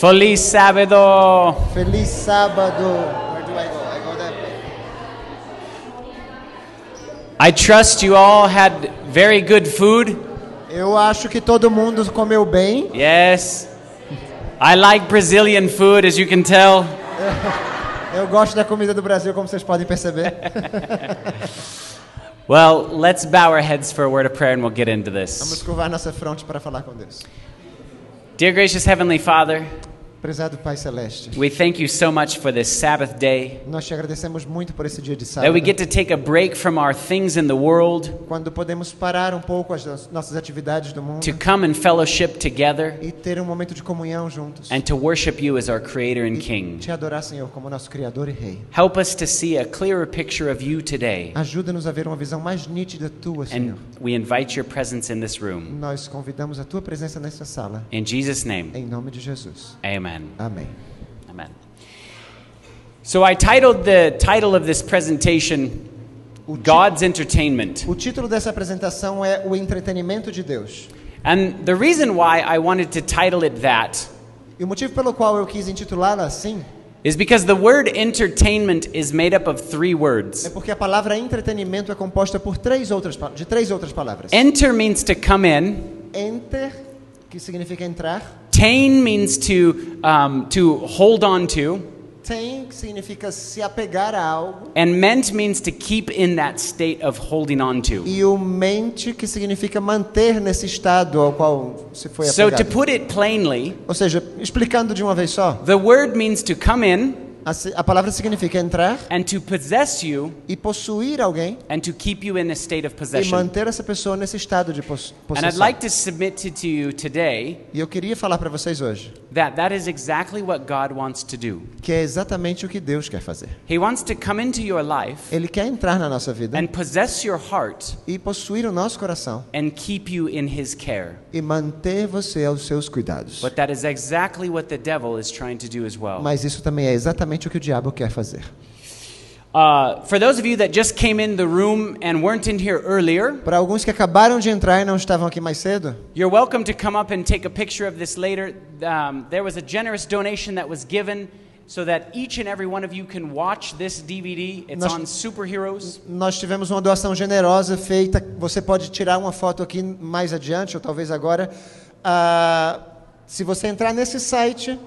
Feliz sábado. Feliz sábado. Where do I go? I go that way. I trust you all had very good food. Eu acho que todo mundo comeu bem. Yes. I like Brazilian food, as you can tell. Eu gosto da comida do Brasil, como vocês podem perceber. Well, let's bow our heads for a word of prayer and we'll get into this. Vamos curvar nossa fronte para falar com Deus. Dear gracious Heavenly Father, Prezado Pai Celeste, we thank you so much for this Sabbath day. nós te agradecemos muito por esse dia de That we sábado, get to take a break from our things in the world quando podemos parar um pouco as nos- nossas atividades do mundo to come and fellowship together e ter um momento de comunhão juntos. and to worship you as our Creator and King. te adorar, Senhor, como nosso Criador e Rei. Help us to see a clearer picture of you today. Ajuda-nos a ver uma visão mais nítida tua, Senhor. And we invite your presence in this room. Nós convidamos a tua presença nesta sala, In Jesus' name, em nome de Jesus. amen. Amém. Amen. So I titled the title of this presentation God's Entertainment. O título dessa apresentação é O Entretenimento de Deus. And the reason why I wanted to title it that E o motivo pelo qual eu quis intitulá-la assim is because the word entertainment is made up of three é words. porque a palavra entretenimento é composta por três outras, de três outras palavras. Enter means to come in, Enter, que significa entrar. tain means to, um, to hold on to, que significa se apegar a algo. and ment means to keep in that state of holding on to. E o mente, que significa manter nesse estado ao qual se foi So, to put it plainly, Ou seja, explicando de uma vez só, the word means to come in a, a palavra significa entrar and to possess you e possuir alguém and to keep you in a state of e possession. manter essa pessoa nesse estado de pos And I'd possessão. like to submit to you today E eu queria falar para vocês hoje that that is exactly what God wants to do. que é exatamente o que Deus quer fazer. He wants to come into your life Ele quer entrar na nossa vida and possess your heart e possuir o nosso coração and keep you in his care. e manter você aos seus cuidados. But that is exactly what the devil is trying to do as well. Mas isso também é exatamente o que o diabo quer fazer. Para alguns que acabaram de entrar e não estavam aqui mais cedo, you're welcome to come up and take a picture of this later. Um, there was a generous donation that was given so that each and every one of you can watch this DVD. It's Nós- on superheroes. nós tivemos uma doação generosa feita. Você pode tirar uma foto aqui mais adiante, ou talvez agora. Ah, se você entrar nesse site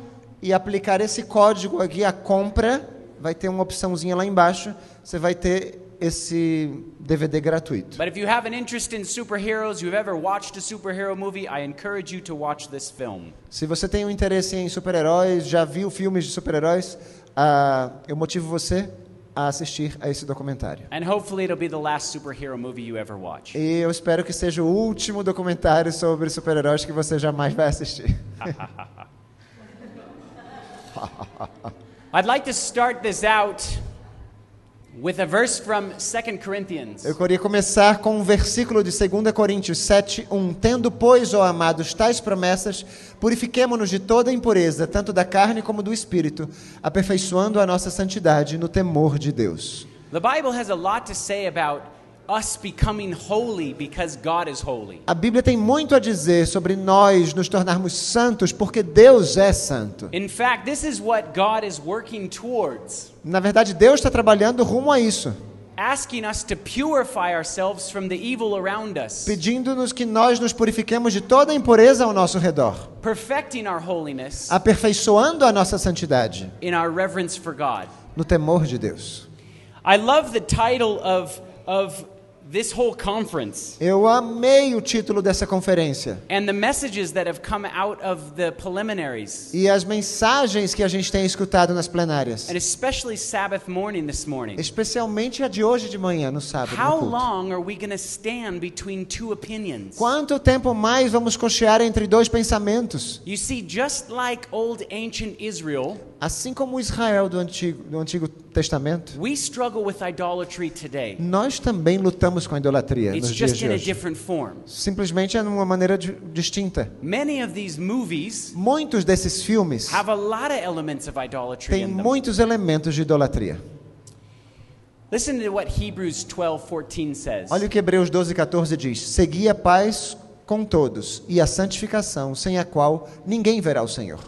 e aplicar esse código aqui, a compra, vai ter uma opçãozinha lá embaixo. Você vai ter esse DVD gratuito. But if you have an interest in superheroes, you've ever watched a superhero movie, I encourage you to watch this film. Se você tem um interesse em super-heróis, já viu filmes de super-heróis, ah, eu motivo você a assistir a esse documentário. And hopefully, it'll be the last superhero movie you ever watch. E eu espero que seja o último documentário sobre super-heróis que você jamais vai assistir. I'd like to start this out with a verse from 2 Corinthians. Eu queria começar com um versículo de 2 Coríntios 7, 1. Tendo, pois, ó amados, tais promessas, purifiquemo-nos de toda impureza, tanto da carne como do espírito, aperfeiçoando a nossa santidade no temor de Deus. The Bible has a lot to say about us becoming holy because God is holy. A Bíblia tem muito a dizer sobre nós nos tornarmos santos porque Deus é santo. In fact, this is what God is working towards. Na verdade, Deus está trabalhando rumo a isso, Asking us to purify ourselves from the evil around us, pedindo-nos que nós nos purifiquemos de toda a impureza ao nosso redor, perfecting our holiness aperfeiçoando a nossa santidade in our reverence for God. no temor de Deus. I love the title of, of this whole conference Eu amei o título dessa conferência and the messages that have come out of the preliminaries, e as mensagens que a gente tem escutado nas plenárias, and especially Sabbath morning this morning. especialmente a de hoje de manhã, no sábado. no How culto. long are we going to stand between two opinions? Quanto tempo mais vamos cochear entre dois pensamentos? You see, just like old ancient Israel, Assim como o Israel do Antigo, do Antigo Testamento, we struggle with idolatry today. nós também lutamos com a idolatria It's nos dias just de in a hoje. different form. Simplesmente é numa maneira di- distinta. Many of these movies Muitos desses filmes have a lot of elements of idolatry têm in them. muitos elementos de idolatria. Listen to what Hebrews 12:14 says. Olha o que Hebreus 12, 14 diz: Segui a paz com todos e a santificação, sem a qual ninguém verá o Senhor.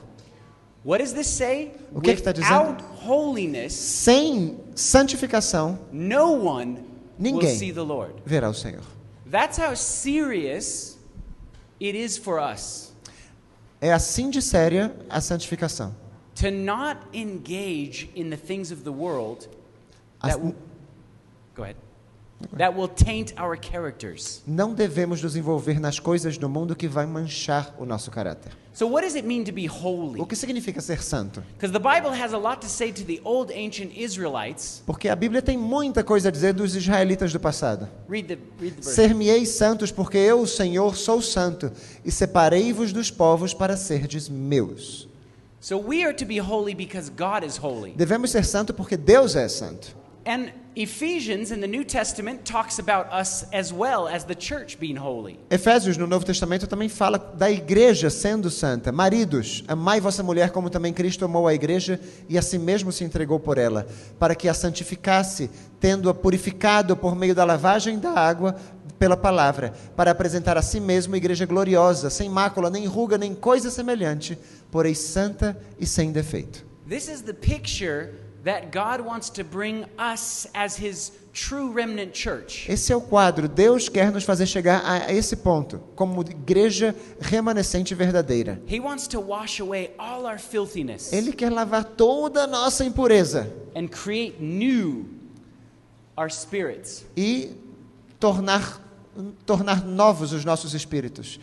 What does this say? O que que tá dizendo? Holiness, Sem santificação, no one will Ninguém. see the Lord. verá o Senhor. That's how serious it is for us É assim de séria a santificação. to not engage in the things of the world that As- will, go ahead. That will taint our characters. Não devemos nos envolver nas coisas do mundo que vai manchar o nosso caráter. So what does it mean to be holy? O que significa ser santo? Because the Bible has a lot to say to the old ancient Israelites. Porque a Bíblia tem muita coisa a dizer dos israelitas do passado. Read the read the verse. Ser-me-eis santos, porque eu, o Senhor, sou santo, e separei-vos dos povos para serdes meus. So we are to be holy because God is holy. Devemos ser santos porque Deus é santo. And Ephesians in the New Testament talks about us as well as the church being holy. Efésios, no Novo Testamento, também fala da igreja sendo santa. Maridos, amai vossa mulher como também Cristo amou a igreja e a si mesmo se entregou por ela, para que a santificasse, tendo-a purificado por meio da lavagem da água pela palavra, para apresentar a si mesmo igreja gloriosa, sem mácula, nem ruga, nem coisa semelhante, porém santa e sem defeito. This is the picture that God wants to bring us as his true remnant church. Esse é o quadro. Deus quer nos fazer chegar a esse ponto, como igreja remanescente verdadeira. He wants to wash away all our filthiness Ele quer lavar toda a nossa impureza and create new our spirits. e tornar, tornar novos os nossos espíritos.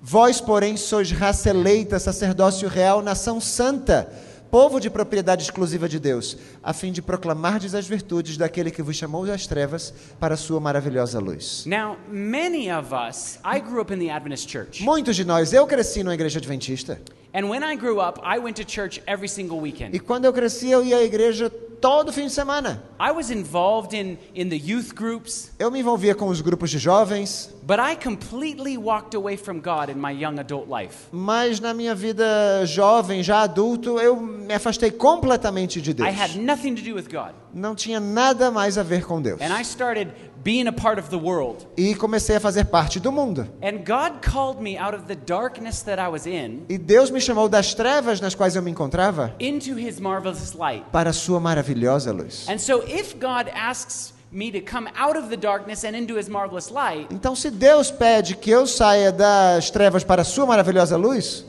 Vós, porém, sois raça eleita, sacerdócio real, nação santa, povo de propriedade exclusiva de Deus, a fim de proclamardes as virtudes daquele que vos chamou das trevas para a sua maravilhosa luz. Now, many of us, I grew up in the Adventist church. Muitos de nós, eu cresci numa igreja adventista, And when I grew up, I went to church every single weekend. e quando eu cresci, eu ia à igreja todo fim de semana. I was involved in, in the youth groups, Eu me envolvia com os grupos de jovens, but I completely walked away from God in my young adult life. mas na minha vida jovem, já adulto, eu me afastei completamente de Deus. I had nothing to do with God. Não tinha nada mais a ver com Deus. And I started being a part of the world. E comecei a fazer parte do mundo. And God called me out of the darkness that I was in E Deus me chamou das trevas nas quais eu me encontrava into his marvelous light. para a sua maravilhosa luz. And so if God asks me to come out of the darkness and into his marvelous light, Então, se Deus pede que eu saia das trevas para a sua maravilhosa luz,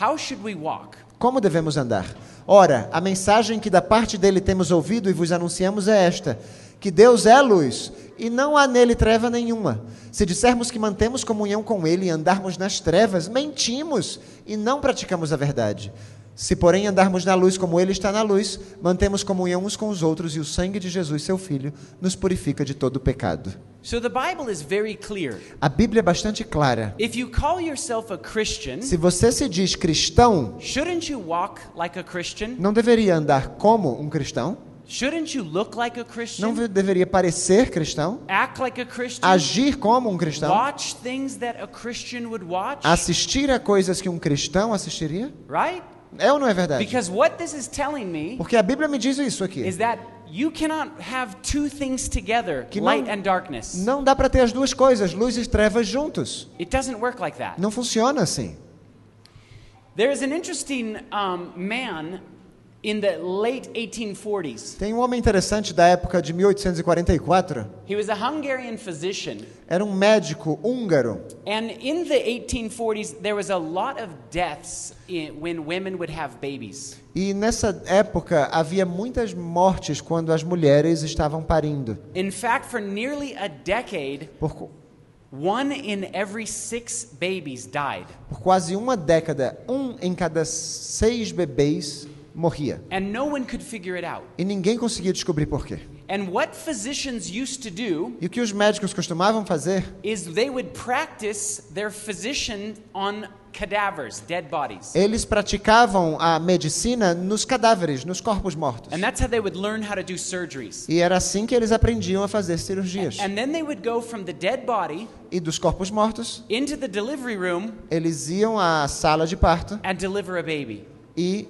how should we walk? como devemos andar? Ora, a mensagem que da parte dele temos ouvido e vos anunciamos é esta: que Deus é luz e não há nele treva nenhuma. Se dissermos que mantemos comunhão com ele e andarmos nas trevas, mentimos e não praticamos a verdade. Se, porém, andarmos na luz como ele está na luz, mantemos comunhão uns com os outros e o sangue de Jesus, seu filho, nos purifica de todo o pecado. So the Bible is very clear. A Bíblia é bastante clara. If you call yourself a Christian, Se você se diz cristão, shouldn't you walk like a Christian? não deveria andar como um cristão? Shouldn't you look like a Não Christian? ve- deveria parecer cristão? Act like a Christian? Agir como um cristão? Watch things that a Christian would watch? Assistir a coisas que um cristão assistiria? Right? É ou não é verdade? Because what this is telling me Porque a Bíblia me diz isso aqui. is that you cannot have two things together, Que não- light and darkness. Não dá para ter as duas coisas, luz e trevas juntos. It doesn't work like that. Não funciona assim. There is an interesting um, man in the late 1840s. Tem um homem interessante da época de 1844. He was a Hungarian physician. Era um médico húngaro. And in the 1840s, there was a lot of deaths in, when women would have babies. E nessa época havia muitas mortes quando as mulheres estavam parindo. In fact, for nearly a decade, Por, one in every six babies died. por quase uma década, um em cada seis bebês morria. And no one could figure it out. E ninguém conseguia descobrir por quê. And what physicians used to do E o que os médicos costumavam fazer is they would practice their physician on cadavers, dead bodies. Eles praticavam a medicina nos cadáveres, nos corpos mortos. And that's how they would learn how to do surgeries. E era assim que eles aprendiam a fazer cirurgias. And then they would go from the dead body E dos corpos mortos, into the delivery room eles iam à sala de parto and deliver a baby. e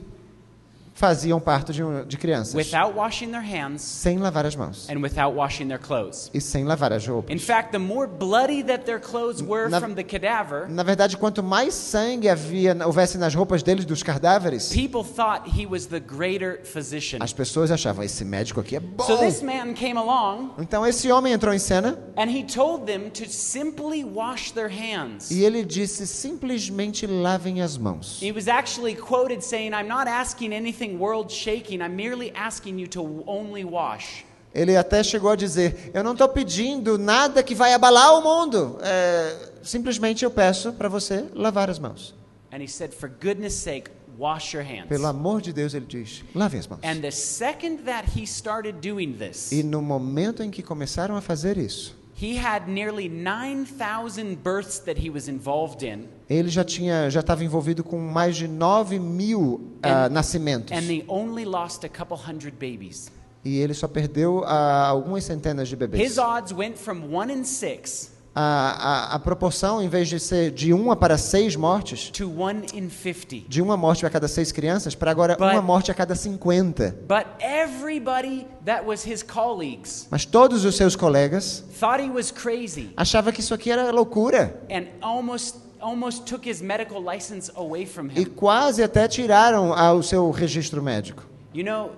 faziam parto de, de crianças without washing their hands sem lavar as mãos and without washing their clothes. e sem lavar as roupas. In fact, the more bloody that their clothes were Na- from the cadaver, Na verdade, quanto mais sangue havia, houvesse nas roupas deles dos cadáveres, people thought he was the greater physician. as pessoas achavam esse médico aqui é bom. So this man came along Então esse homem entrou em cena and he told them to simply wash their hands. e ele disse simplesmente lavem as mãos. He was actually quoted saying, I'm not asking anything world shaking, I'm merely asking you to only wash. Ele até chegou a dizer: Eu não estou pedindo nada que vai abalar o mundo. É, simplesmente eu peço para você lavar as mãos. And he said, For goodness sake, wash your hands. Pelo amor de Deus, ele diz: lavem as mãos. And the second that he started doing this, E no momento em que começaram a fazer isso, he had nearly 9,000 births that he was involved in, ele já tinha, já estava envolvido com mais de 9 mil ah, And- nascimentos. and they only lost a couple hundred babies. E ele só perdeu ah, algumas centenas de bebês. His odds went from one in six A, a, a proporção, em vez de ser de uma para seis mortes, to one in 50. de uma morte a cada seis crianças, para agora But- uma morte a cada 50. But everybody that was his colleagues Mas todos os seus colegas thought he was crazy achavam que isso aqui era loucura. and almost almost took his medical license away from E him. quase até tiraram ah, o seu registro médico. You know,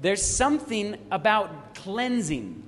there's something about cleansing.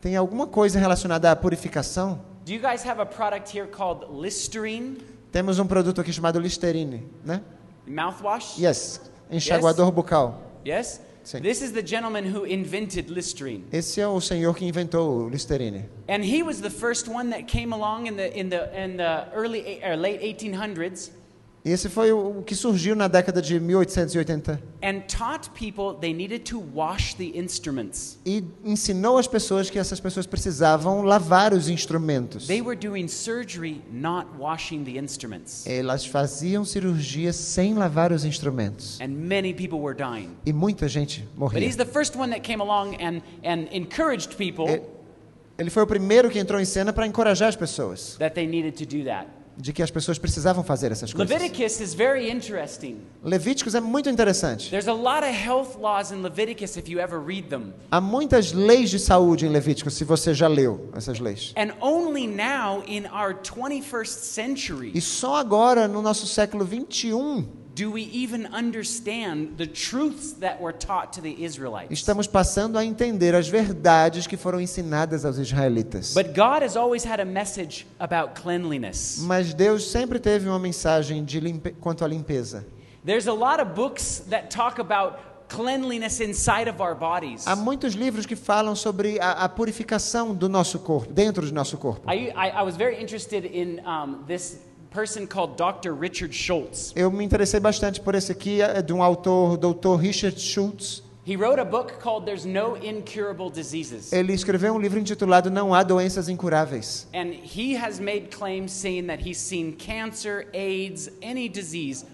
Tem alguma coisa relacionada à purificação? Do you guys have a product here called Listerine Temos um produto aqui chamado Listerine, né? mouthwash? Yes, enxaguador bucal. Yes? Sim. This is the gentleman who invented Listerine. Esse é o senhor que inventou o Listerine. And he was the first one that came along in the in the in the early eight- or late 1800s E esse foi o que surgiu na década de 1880 and taught people they needed to wash the instruments. e ensinou as pessoas que essas pessoas precisavam lavar os instrumentos. They were doing surgery not washing the instruments. Elas faziam cirurgia sem lavar os instrumentos. And many people were dying. E muita gente But morria. he's the first one that came along and, and encouraged people Ele foi o primeiro que entrou em cena para encorajar as pessoas, that they needed to do that. De que as pessoas precisavam fazer essas coisas. Leviticus is very interesting. Levíticos é muito interessante. There's a lot of health laws in Leviticus if you ever read them. Há muitas leis de saúde em Levíticos, se você já leu essas leis. And only now in our 21st century E só agora, no nosso século 21, do we even understand the truths that were taught to the Israelites. estamos passando a entender as verdades que foram ensinadas aos israelitas. But God has always had a message about cleanliness. Mas Deus sempre teve uma mensagem de limpe... quanto à limpeza. There's a lot of books that talk about cleanliness inside of our bodies. Há muitos livros que falam sobre a, a purificação do nosso corpo, dentro do nosso corpo. I, I, I was very interested in um, this person called Dr. Richard Schultz. Eu me interessei bastante por esse aqui, é de um autor, Dr. Richard Schultz. He wrote a book called There's No Incurable Diseases. Ele escreveu um livro intitulado Não há doenças incuráveis. And he has made claims saying that he's seen cancer, AIDS, any disease.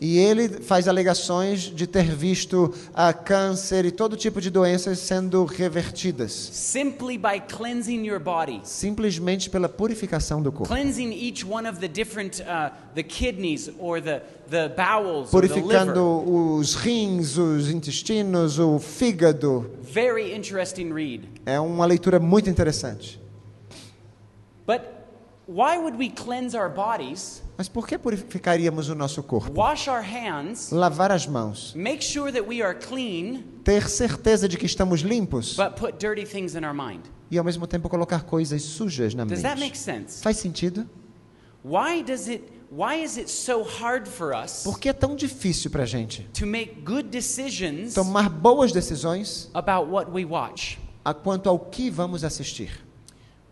E ele faz alegações de ter visto a câncer e todo tipo de doenças sendo revertidas, Simply by cleansing your body. simplesmente pela purificação do corpo. Cleansing each one of the different, uh, the kidneys or the, the bowels or the Purificando liver. os rins, os intestinos, o fígado. Very interesting read. É uma leitura muito interessante. But Mas por que purificaríamos o nosso corpo? wash our hands, Lavar as mãos, make sure that we are clean, ter certeza de que estamos limpos but put dirty things in our mind? e ao mesmo tempo colocar coisas sujas na Does that make mente. sense? Faz sentido? Why does it why is it so hard for us Por que é tão difícil para a gente to make good decisions tomar boas decisões about what we watch? a quanto ao que vamos assistir?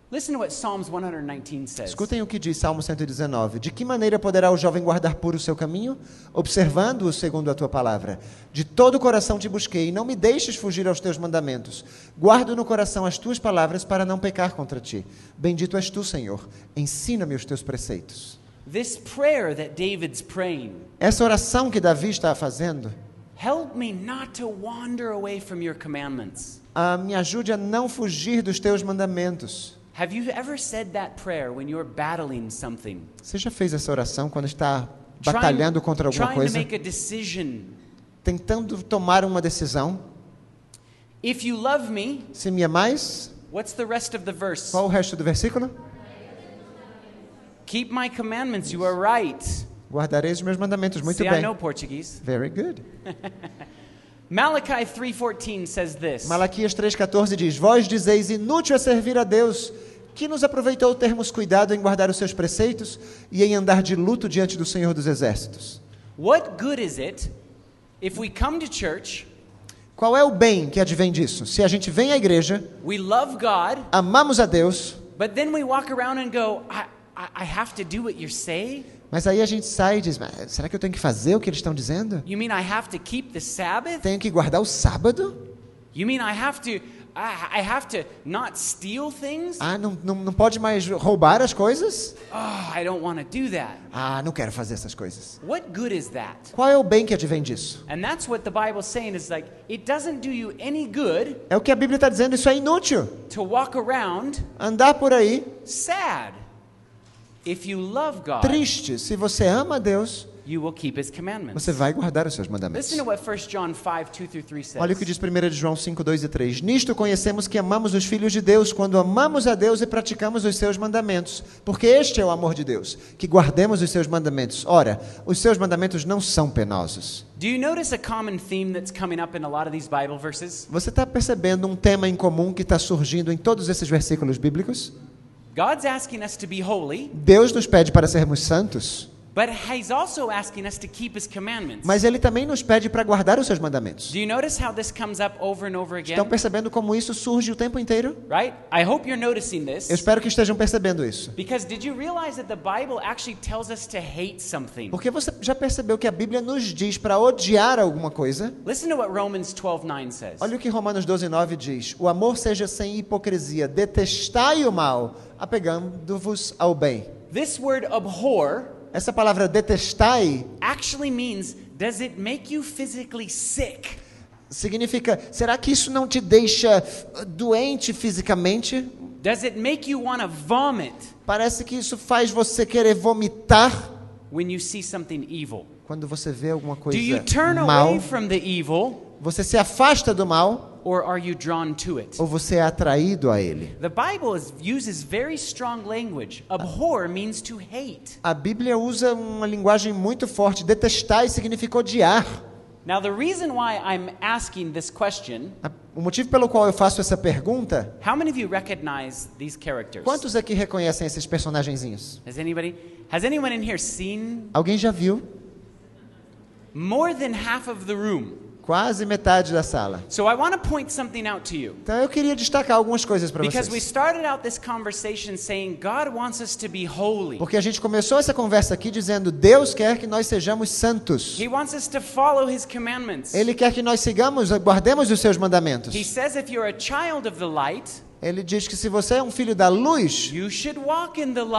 Listen to what Psalms 119 says. Escutem o que diz Salmo 119. De que maneira poderá o jovem guardar puro o seu caminho? Observando-o segundo a tua palavra. De todo o coração te busquei, e não me deixes fugir aos teus mandamentos. Guardo no coração as tuas palavras para não pecar contra ti. Bendito és tu, Senhor. Ensina-me os teus preceitos. This prayer that David's praying, Essa oração que Davi está fazendo, help me not to wander away from your commandments. ah, me ajude a não fugir dos teus mandamentos. Have you ever said that prayer when you're battling something? Você já fez essa oração quando está batalhando contra alguma trying to coisa? make a decision tentando tomar uma decisão. If you love me, Se me amais, what's the rest of the verse? qual o resto do versículo? Keep my commandments. You are right. Guardareis os meus mandamentos. Muito See, I bem. know Portuguese. Very good. Malachi 3:14 says this. Malaquias 3,14 diz: Vós dizeis, inútil é servir a Deus, que nos aproveitou termos cuidado em guardar os seus preceitos e em andar de luto diante do Senhor dos Exércitos. What good is it if we come to church, Qual é o bem que advém disso? Se a gente vem à igreja, we love God, amamos a Deus, but then we walk around and go, I, I, I have to do what you say? Mas aí a gente sai e diz: "Mas será que eu tenho que fazer o que eles estão dizendo? You mean I have to keep the Sabbath? Tenho que guardar o sábado? You mean I have to I, I have to not steal things? Ah, não, não, não pode mais roubar as coisas? Oh, I don't want to do that. Ah, não quero fazer essas coisas. What good is that? Qual é o bem que advém disso? And that's what the Bible's saying is like it doesn't do you any good É o que a Bíblia está dizendo, isso é inútil. to walk around Andar por aí sad. If you love God, triste. Se você ama Deus, you will keep his commandments. você vai guardar os seus mandamentos. Listen to what 1 John 5, 2 through 3 says. Olha o que diz 1 de João 5, 2 e 3. Nisto conhecemos que amamos os filhos de Deus, quando amamos a Deus e praticamos os seus mandamentos. Porque este é o amor de Deus, que guardemos os seus mandamentos. Ora, os seus mandamentos não são penosos. Do you notice a common theme that's coming up in a lot of these Bible verses? Você está percebendo um tema em comum que está surgindo em todos esses versículos bíblicos? Deus nos pede para sermos santos, but He's also asking us to keep His commandments. mas Ele também nos pede para guardar os seus mandamentos. Do you notice how this comes up over and over Estão percebendo como isso surge o tempo inteiro? Right? I hope you're noticing Eu this. espero que estejam percebendo isso. Because did you realize that the Bible actually tells us to hate something? Porque você já percebeu que a Bíblia nos diz para odiar alguma coisa? Listen to what Romans 12:9 says. Olha o que Romanos 12, 9 diz: O amor seja sem hipocrisia, detestai o mal, apegando-vos ao bem. This word abhor Essa palavra detestai actually means does it make you physically sick? significa: será que isso não te deixa uh, doente fisicamente? Does it make you want to vomit Parece que isso faz você querer vomitar when you see something evil? quando você vê alguma Do coisa you turn mal. away from the evil Você se afasta do mal or are you drawn to it? ou você é atraído a ele? The Bible uses very strong language. Abhor means to hate. A Bíblia usa uma linguagem muito forte. Detestar significa odiar. Now, the reason why I'm asking this question O motivo pelo qual eu faço essa pergunta, how many of you recognize these characters? quantos aqui reconhecem esses personagenzinhos? Has anybody? Has anyone in here seen Alguém já viu? more than half of the room? Quase metade da sala. So I want to point something out to you. Então eu queria destacar algumas coisas para Because we vocês. started out this conversation saying God wants us to be holy. Porque a gente começou essa conversa aqui dizendo: Deus quer que nós sejamos santos. He wants us to follow his commandments. Ele quer que nós sigamos, guardemos os seus mandamentos. He says if you're a child of the light, Ele diz que se você é um filho da luz,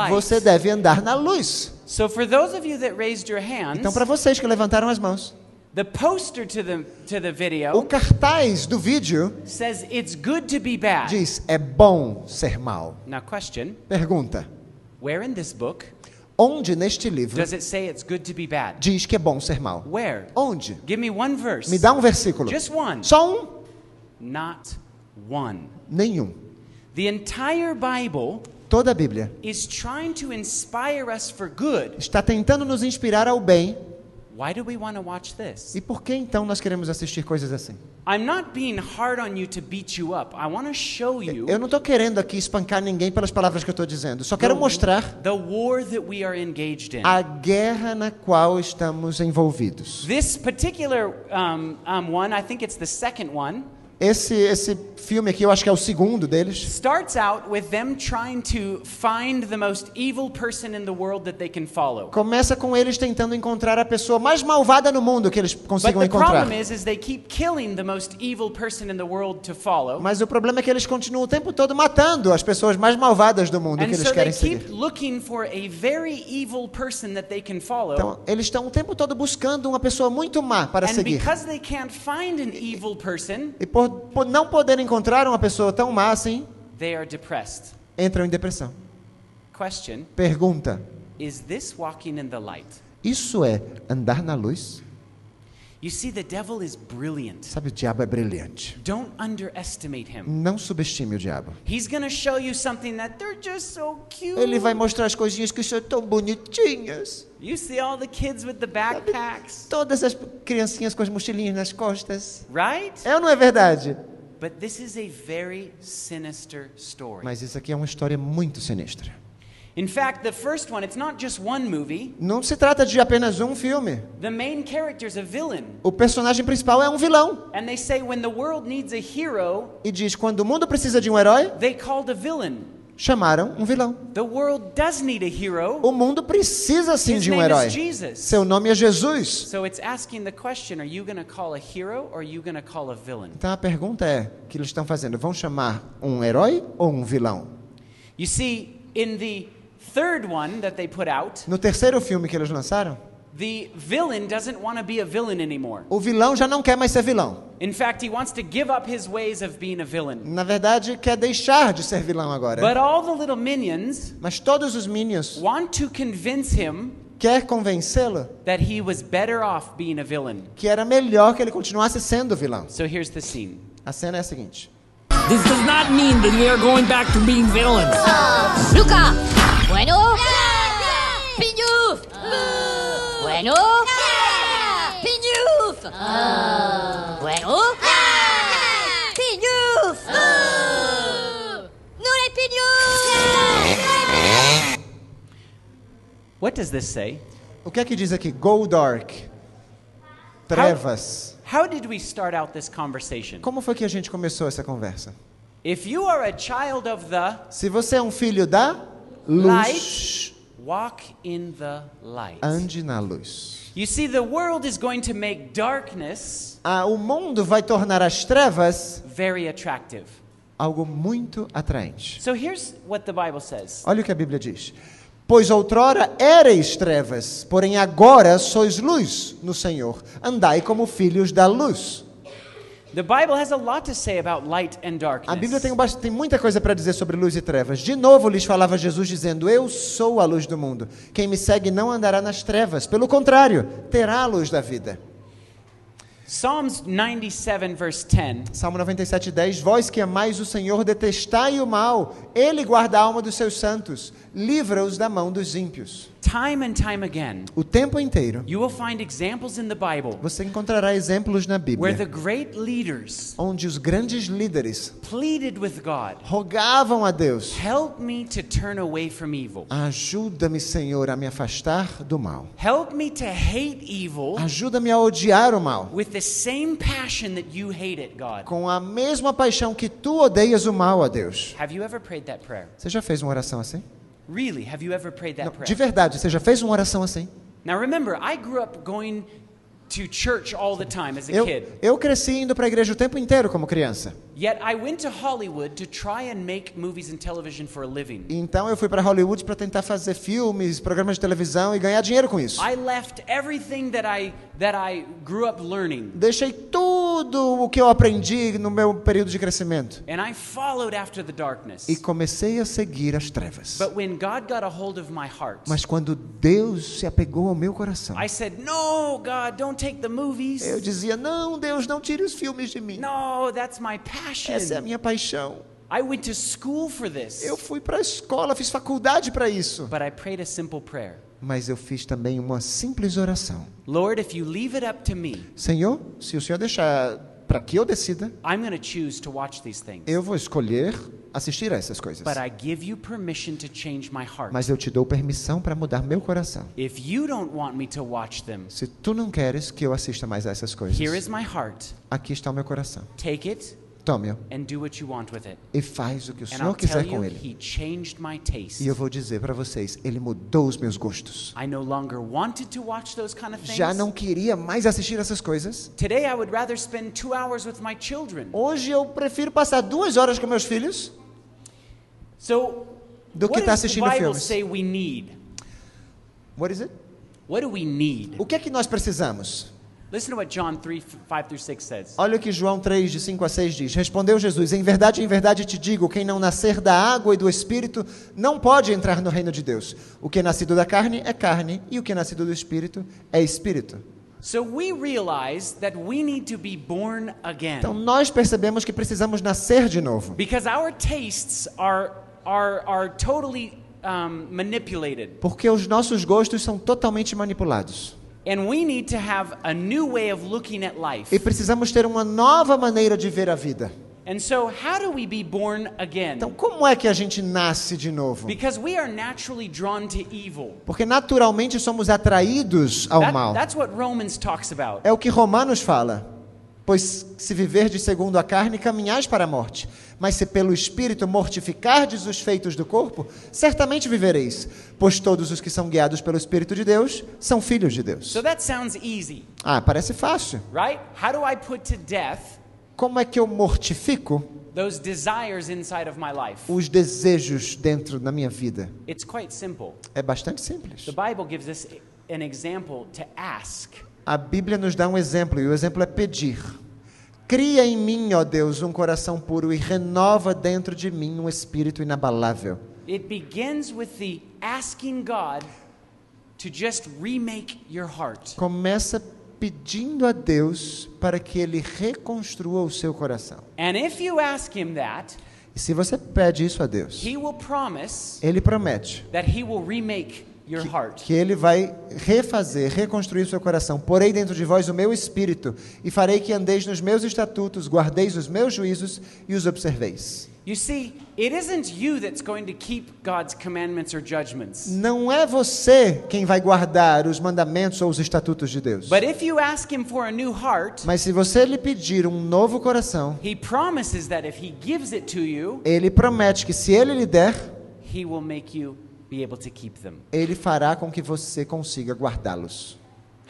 você deve andar na luz. So for those of you that raised your hands, Então, para vocês que levantaram as mãos, the poster to the to the o video cartaz do vídeo says it's good to be bad. diz: é bom ser mal. Now question, Pergunta: where in this book onde neste livro does it say it's good to be bad? diz que é bom ser mal? Where? Onde? Give me one verse. Me dá um versículo. Just one. Só um? Not one. Nenhum. The entire Bible Toda a Bíblia is trying to inspire us for good. está tentando nos inspirar ao bem. Why do we want to watch this? E por que então nós queremos assistir coisas assim? I'm not being hard on you to beat you up. I want to show you Eu não estou querendo aqui espancar ninguém pelas palavras que eu estou dizendo. Só quero Não. mostrar the war that we are engaged in. a guerra na qual estamos envolvidos. This particular um, um, one, I think it's the second one, Esse, esse filme aqui, eu acho que é o segundo deles. starts out with them trying to find the most evil person in the world that they can follow. Começa com eles tentando encontrar a pessoa mais malvada no mundo que eles But consigam the encontrar. problem is, is they keep killing the most evil person in the world to follow. Mas o problema é que eles continuam o tempo todo matando as pessoas mais malvadas do mundo que And eles so they querem keep seguir. looking for a very evil person that they can follow. Então, eles estão o tempo todo buscando uma pessoa muito má para And seguir. because they can't find an evil person, E por, por não poder encontrar uma pessoa tão má assim, they are depressed. entram em depressão. Question Pergunta: Is this walking in the light? Isso é andar na luz? You see, the devil is brilliant. Sabe, o diabo é brilhante. Don't underestimate him. Não subestime o diabo. He's to show you something that they're just so cute. Ele vai mostrar as coisinhas que são tão bonitinhas. You see all the kids with the backpacks, Todas as criancinhas com as mochilinhas nas costas. right? É ou não é verdade? But this is a very sinister story. Mas isso aqui é uma história muito sinistra. In fact, the first one, it's not just one movie. Não se trata de apenas um filme. The main character's a villain. O personagem principal é um vilão. And they say when the world needs a hero, E diz: quando o mundo precisa de um herói, they called a villain. chamaram um vilão. The world does need a hero. O mundo precisa sim His de um herói. is Jesus. Seu nome é Jesus. So it's asking the question, are you going to call a hero or are you going to call a villain? Então a pergunta é: que eles estão fazendo? Vão chamar um herói ou um vilão? You see, in the third one that they put out, No terceiro filme que eles lançaram, the villain doesn't want to be a villain anymore. o vilão já não quer mais ser vilão. In fact, he wants to give up his ways of being a villain. Na verdade, quer deixar de ser vilão agora. But all the little minions Mas todos os Minions want to convince him quer convencê-lo that he was better off being a villain. que era melhor que ele continuasse sendo vilão. So here's the scene. A cena é a seguinte: This does not mean that we are going back to being villains. Luca. Bueno. Piñuf. Bueno. Piñuf. Bueno. Piñuf. Non è Piñuf. What does this say? o que é que diz aqui? Go dark. Trevas. How did we start out this conversation? Como foi que a gente começou essa conversa? If you are a child of the Se você é um filho da luz, walk in the light. ande na luz. You see, the world is going to make darkness Ah, o mundo vai tornar as trevas very attractive. algo muito atraente. So here's what the Bible says Olha o que a Bíblia diz. Pois outrora éreis trevas, porém agora sois luz no Senhor. Andai como filhos da luz. The Bible has a lot to say about light and A Bíblia darkness. tem, tem muita coisa para dizer sobre luz e trevas. De novo lhes falava Jesus dizendo: Eu sou a luz do mundo. Quem me segue não andará nas trevas. Pelo contrário, terá a luz da vida. Psalms 97, verse 10 Salmo 97, 10. Vós que amais o Senhor, detestai o mal. Ele guarda a alma dos seus santos. Livra-os da mão dos ímpios. Time and time again, O tempo inteiro, you will find examples in the Bible você encontrará exemplos na where the Bíblia great leaders onde os grandes líderes pleaded with God, rogavam a Deus: Help me to turn away from evil. Ajuda-me, Senhor, a me afastar do mal. Help me to hate evil Ajuda-me a odiar o mal. with the same passion that you hate it, God. Com a mesma paixão que tu odeias o mal, a Deus. Have you ever prayed that prayer? Você já fez uma oração assim? Really, have you ever prayed that Não, de prayer? verdade, você já fez uma oração assim? Now remember, I grew up going to church all the time as a Eu, kid. eu cresci indo para a igreja o tempo inteiro como criança. Yet I went to Hollywood to try and make movies and television for a living. Então eu fui para Hollywood para tentar fazer filmes, programas de televisão e ganhar dinheiro com isso. I left everything that I that I grew up learning Deixei tudo o que eu aprendi no meu período de crescimento and I followed after the darkness. e comecei a seguir as trevas. But when God got a hold of my heart, Mas quando Deus se apegou ao meu coração, I said, "No, God, don't take the movies. eu dizia: Não, Deus, não tire os filmes de mim. No, that's my passion. Essa é a minha paixão. I went to school for this. Eu fui para a escola, fiz faculdade para isso. But I prayed a simple prayer. Mas eu fiz também uma simples oração. Lord, if you leave it up to me, Senhor, se o Senhor deixar para que eu decida, I'm going to choose to watch these things. eu vou escolher assistir a essas coisas. But I give you permission to change my heart. Mas eu te dou permissão para mudar meu coração. If you don't want me to watch them, Se tu não queres que eu assista mais a essas coisas, here is my heart. aqui está o meu coração. Take it Tome-o and do what you want with it. e faz o que o Senhor quiser com ele. he changed my taste. E eu vou dizer para vocês, ele mudou os meus gostos. I no longer wanted to watch those kind of things. Já não queria mais assistir essas coisas. Today I would rather spend two hours with my children. Hoje eu prefiro passar duas horas com meus filhos So, Do que tá the assistindo Bible filmes. say we need? What is it? What do we need? O que é que nós precisamos? Listen to what John 3, 5 through 6 says. Olha o que João 3, de 5 a 6 diz. Respondeu Jesus: Em verdade, em verdade te digo: quem não nascer da água e do espírito não pode entrar no reino de Deus. O que é nascido da carne é carne, e o que é nascido do espírito é espírito. So we realize that we need to be born again. Então nós percebemos que precisamos nascer de novo. Because our tastes are, are, are totally um, manipulated. Porque os nossos gostos são totalmente manipulados. And we need to have a new way of looking at life. E precisamos ter uma nova maneira de ver a vida. And so, how do we be born again? Então, como é que a gente nasce de novo? Because we are naturally drawn to evil. Porque naturalmente somos atraídos ao mal. that's what Romans talks about. É o que Romanos fala. Pois se viverdes segundo a carne, caminhais para a morte. Mas se pelo Espírito mortificardes os feitos do corpo, certamente vivereis. Pois todos os que são guiados pelo Espírito de Deus são filhos de Deus. So that sounds easy, Ah, parece fácil. right? How do I put to death Como é que eu mortifico those desires inside of my life? os desejos dentro da minha vida? It's quite simple. É bastante simples. The Bible gives us an example to ask. A Bíblia nos dá um exemplo, e o exemplo é pedir. Cria em mim, ó Deus, um coração puro e renova dentro de mim um espírito inabalável. It begins with the asking God to just remake your heart. Começa pedindo a Deus para que ele reconstrua o seu coração. And if you ask Him that, E se você pede isso a Deus, He will promise ele promete that He will remake your heart. que ele vai refazer, reconstruir o seu coração. Porei dentro de vós o meu espírito e farei que andeis nos meus estatutos, guardeis os meus juízos e os observeis. You see, it isn't you that's going to keep God's commandments or judgments. Não é você quem vai guardar os mandamentos ou os estatutos de Deus. But if you ask Him for a new heart, Mas se você lhe pedir um novo coração, He promises that if He gives it to you, ele promete que se ele lhe der, He will make you be able to keep them. ele fará com que você consiga guardá-los.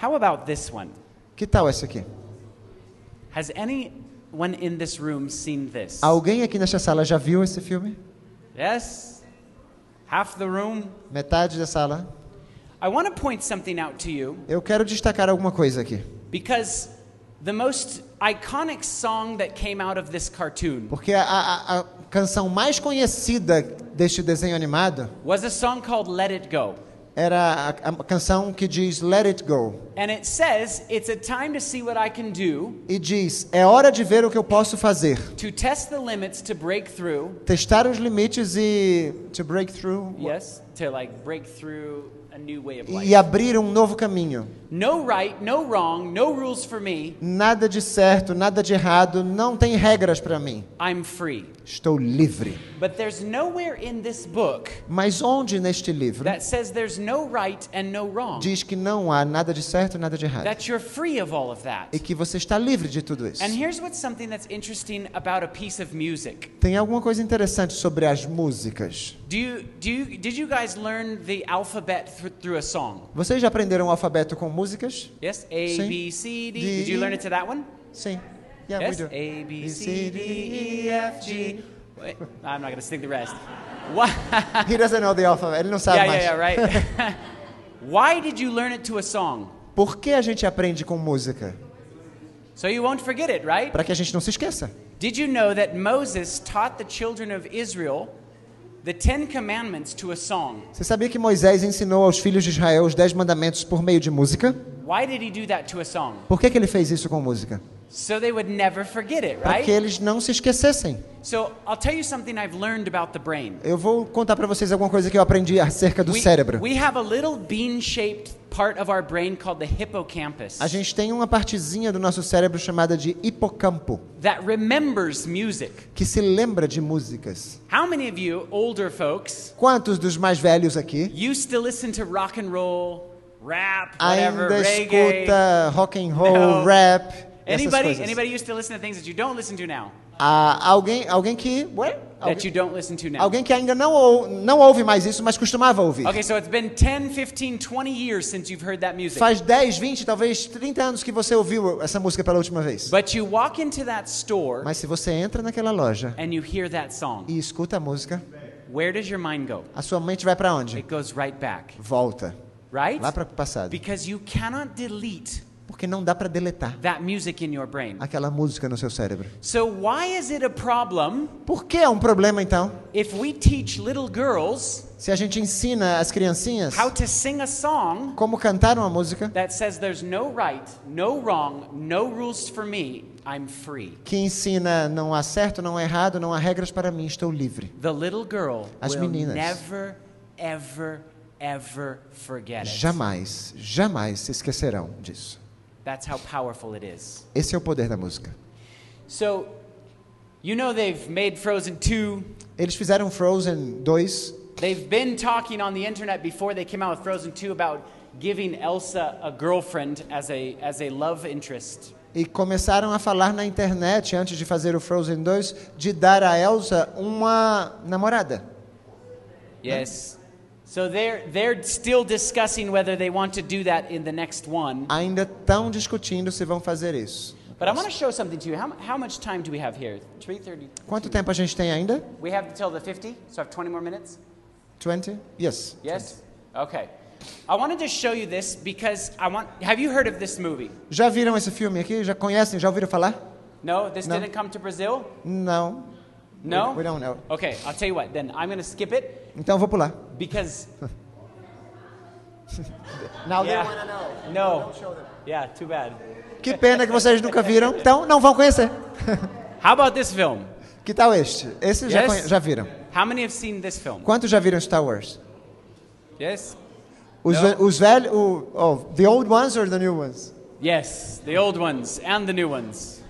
How about this one? Que tal essa aqui? Has anyone in this room seen this? Alguém aqui nesta sala já viu esse filme? Yes? Half the room? Metade da sala? I want to point something out to you Eu quero destacar alguma coisa aqui. because the most iconic song that came out of this cartoon Porque a, a- a canção mais conhecida deste desenho animado was a song called Let It Go. era a, a canção que diz Let It Go. And it says, It's a time to see what I can do, E diz: É hora de ver o que eu posso fazer. to test the limits, to break through. Testar os limites e. To break through. Yes? To like break through a new way of life. E abrir um novo caminho. No right, no wrong, no rules for me. Nada de certo, nada de errado, não tem regras para mim. I'm free. Estou livre. But there's nowhere in this book Mas onde neste livro that says there's no right and no wrong. diz que não há nada de certo, nada de errado? That you're free of all of that. E que você está livre de tudo isso. And here's what's something that's interesting about a piece of music. Tem alguma coisa interessante sobre as músicas. Do you, do you, did you guys learn the alphabet thr- through a song? Vocês já aprenderam o alfabeto com músicas? Yes? A, Sim. B, C, D. Did you E. learn it to that one? Sim. Yeah, Yes? we do. A, B, C, D, E, F, G. Wait, I'm not going to sing the rest. What? He doesn't know the alphabet. Ele não sabe yeah, mais. yeah, yeah, right. Why did you learn it to a song? Por que a gente aprende com música? So you won't forget it, right? Para que a gente não se esqueça. Did you know that Moses taught the children of Israel the Ten Commandments to a song? Você sabia que Moisés ensinou aos filhos de Israel os dez mandamentos por meio de música? Why did he do that to a song? Por que, que ele fez isso com música? So they would never forget it, Para que right? eles não se esquecessem. So I'll tell you something I've learned about the brain. Eu vou contar para vocês alguma coisa que eu aprendi acerca do We, cérebro. we have a little bean-shaped part of our brain called the hippocampus A gente tem uma partezinha do nosso cérebro chamada de hipocampo, that remembers music. que se lembra de músicas. How many of you older folks Quantos dos mais velhos aqui used to listen to rock and roll, rap, whatever, ainda reggae? escuta rock and roll, No. rap, Anybody, anybody used to listen to things that you don't listen to now? Ah, alguém, alguém que, what? That you Alguém, don't listen to now? alguém que ainda não, ou, não ouve mais isso, mas costumava ouvir. Okay, so it's been 10, 15, 20 years since you've heard that music. Faz 10, 20, talvez 30 anos que você ouviu essa música pela última vez. But you walk into that store Mas se você entra naquela loja and you hear that song. e escuta a música, Where does your mind go? a sua mente vai para onde? It goes right back, Volta, right? lá para o passado. Because you cannot delete Porque não dá para deletar that music in your brain. aquela música no seu cérebro. So, why is it a problem Por que é um problema então? if we teach little girls Se a gente ensina as criancinhas how to sing a song como cantar uma música that says there's no right, no wrong, no rules for me, I'm free? que ensina não há certo, não há errado, não há regras para mim, estou livre. The little girl As meninas. never, ever, ever. Jamais, jamais se esquecerão disso. That's how powerful it is. Esse é o poder da música. So, you know they've made Frozen 2. Eles fizeram Frozen 2. They've been talking on the internet before they came out with Frozen 2 about giving Elsa a girlfriend as a, as a love interest. E começaram a falar na internet, antes de fazer o Frozen 2, de dar a Elsa uma namorada. Yes. So they're, they're still discussing whether they want to do that in the next one. Ainda estão discutindo se vão fazer isso. But I want to show something to you. How, how much time do we have here? 3.30. Quanto tempo a gente tem ainda? We have till the 50, so I have 20 more minutes? 20? Yes. Yes? Okay. I wanted to show you this because I want. Have you heard of this movie? Já viram esse filme aqui? Já conhecem? Já ouviram falar? No? This No. didn't come to Brazil? Não. No? We, don't know. Okay, I'll tell you what, then I'm going to skip it Então vou pular. because. Now yeah. No. Yeah, too bad. Que pena que vocês nunca viram. Então não vão conhecer. How about this film? Que tal este? Esse já, Yes? conhe- já viram. How many have seen this film? Quantos já viram Star Wars? Yes? Os, Não. os velhos, o- oh, the old ones or the new ones? Yes, the old ones and the new ones.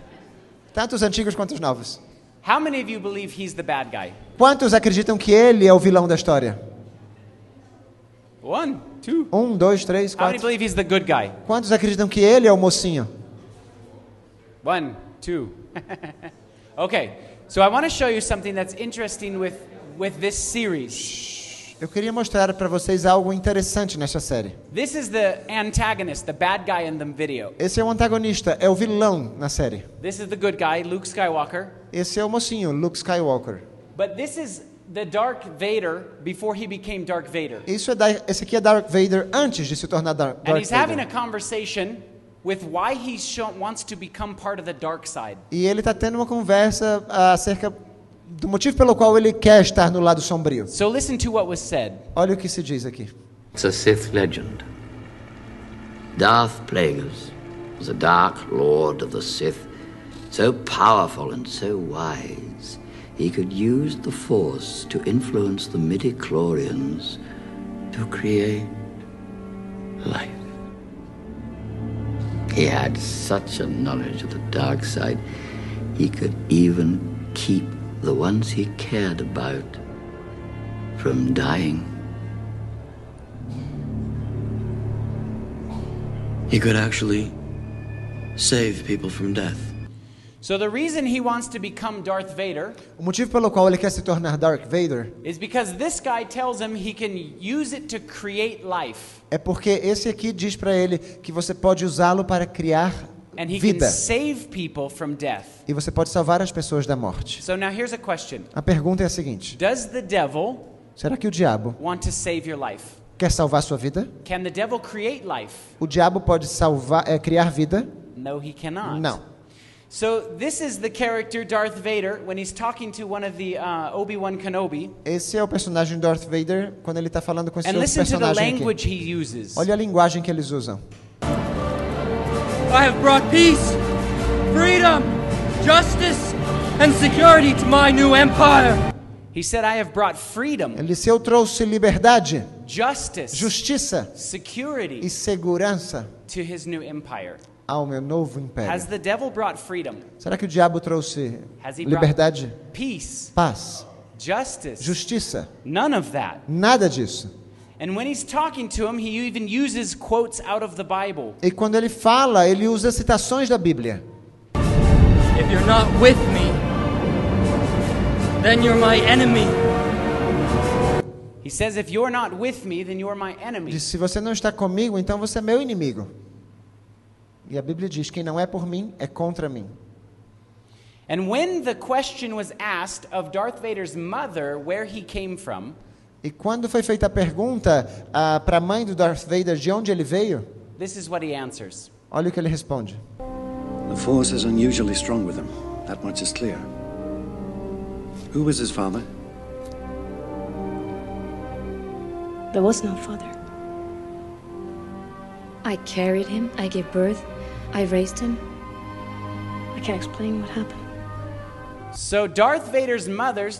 Tanto os antigos quanto os novos. How many of you believe he's the bad guy? Quantos acreditam que ele é o vilão da história? One, two. Um, dois, três, How many quatro. believe he's the good guy? Quantos acreditam que ele é o mocinho? One, two. okay, so I want to show you something that's interesting with, with this series. Eu queria mostrar para vocês algo interessante nessa série. This is the antagonist, the bad guy in the video. Esse é o antagonista, é o vilão na série. This is the good guy, Luke Skywalker. Esse é o mocinho, Luke Skywalker. But this is the Dark Vader before he became Dark Vader. Isso é da, esse aqui é Darth Vader antes de se tornar Dar- And he's having a Vader. conversation with why he wants to become part of the dark side. E ele está tendo uma conversa acerca do motivo pelo qual ele quer estar no lado sombrio. So listen to what was said. Olha o que se diz aqui. It's a Sith legend. Darth Plagueis was a dark lord of the Sith, so powerful and so wise, he could use the Force to influence the midi-chlorians to create life. He had such a knowledge of the dark side, he could even keep the ones he cared about from dying. He could actually save people from death. So the reason he wants to become Darth Vader O motivo pelo qual ele quer se tornar Darth Vader is because this guy tells him he can use it to create life é porque esse aqui diz para ele que você pode usá-lo para criar vida can save people from death. e você pode salvar as pessoas da morte. So now here's a question. A pergunta é a seguinte: Does the devil será que o diabo want to save your life? quer salvar sua vida? Can the devil create life? O diabo pode salvar, é, criar vida? No, he cannot. Não. So this is the character Darth Vader when he's talking to one of the uh, Obi-Wan Kenobi. Esse é o personagem Darth Vader quando ele está falando com esse And listen to the personagem aqui. language he uses. Olha a linguagem que eles usam. I have brought peace, freedom, justice, and security to my new empire. He said, I have brought freedom, Ele disse: Eu trouxe liberdade, justice, justiça e security segurança to his new empire. ao meu novo Has império. the devil brought freedom, Será que o diabo trouxe Has he brought- liberdade, peace, paz, justice? justiça? None of that. Nada disso. And when he's talking to him, he even uses quotes out of the Bible. E quando ele fala, ele usa citações da Bíblia. If you're not with me, then you're my enemy. He says, If you're not with me, then you're my enemy. Diz: Se você não está comigo, então você é meu inimigo. E a Bíblia diz: Quem não é por mim é contra mim. And when the question was asked of Darth Vader's mother where he came from, E quando foi feita a pergunta para a mãe do Darth Vader de onde ele veio, this is what he answers. Olha o que ele responde. The force is unusually strong with him. That much is clear. Who was his father? There was no father. I carried him, I gave birth, I raised him. I can't explain what happened. So Darth Vader's mother,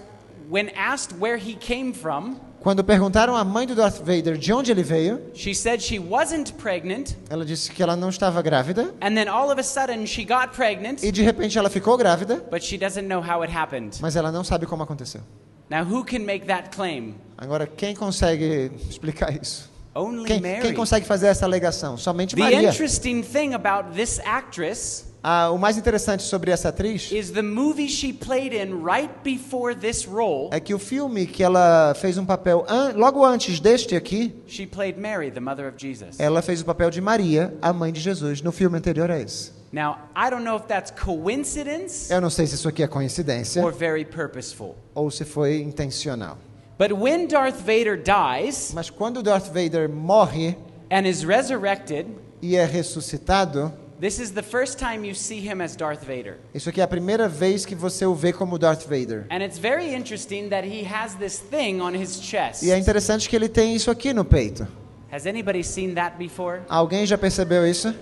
when asked where he came from, Quando perguntaram à mãe do Darth Vader de onde ele veio, she said she wasn't pregnant, ela disse que ela não estava grávida and then all of a sudden she got pregnant, e de repente ela ficou grávida, but she doesn't know how it happened. mas ela não sabe como aconteceu. Now, who can make that claim? Agora, quem consegue explicar isso? Only Quem, Mary. quem consegue fazer essa alegação? Somente The Maria. interesting thing about this actress Ah, o mais interessante sobre essa atriz is the movie she played in right before this role. é que o filme que ela fez um papel an- logo antes deste aqui, She played Mary, the mother of Jesus. ela fez o papel de Maria, a mãe de Jesus, no filme anterior a esse. Now, I don't know if that's coincidence Eu não sei se isso aqui é coincidência or very purposeful. ou se foi intencional. But when Darth Vader dies Mas quando Darth Vader morre and is resurrected, e é ressuscitado, this is the first time you see him as Darth Vader. isso aqui é a primeira vez que você o vê como Darth Vader. And it's very interesting that he has this thing on his chest. E é interessante que ele tem isso aqui no peito. Has anybody seen that before? Alguém já percebeu isso?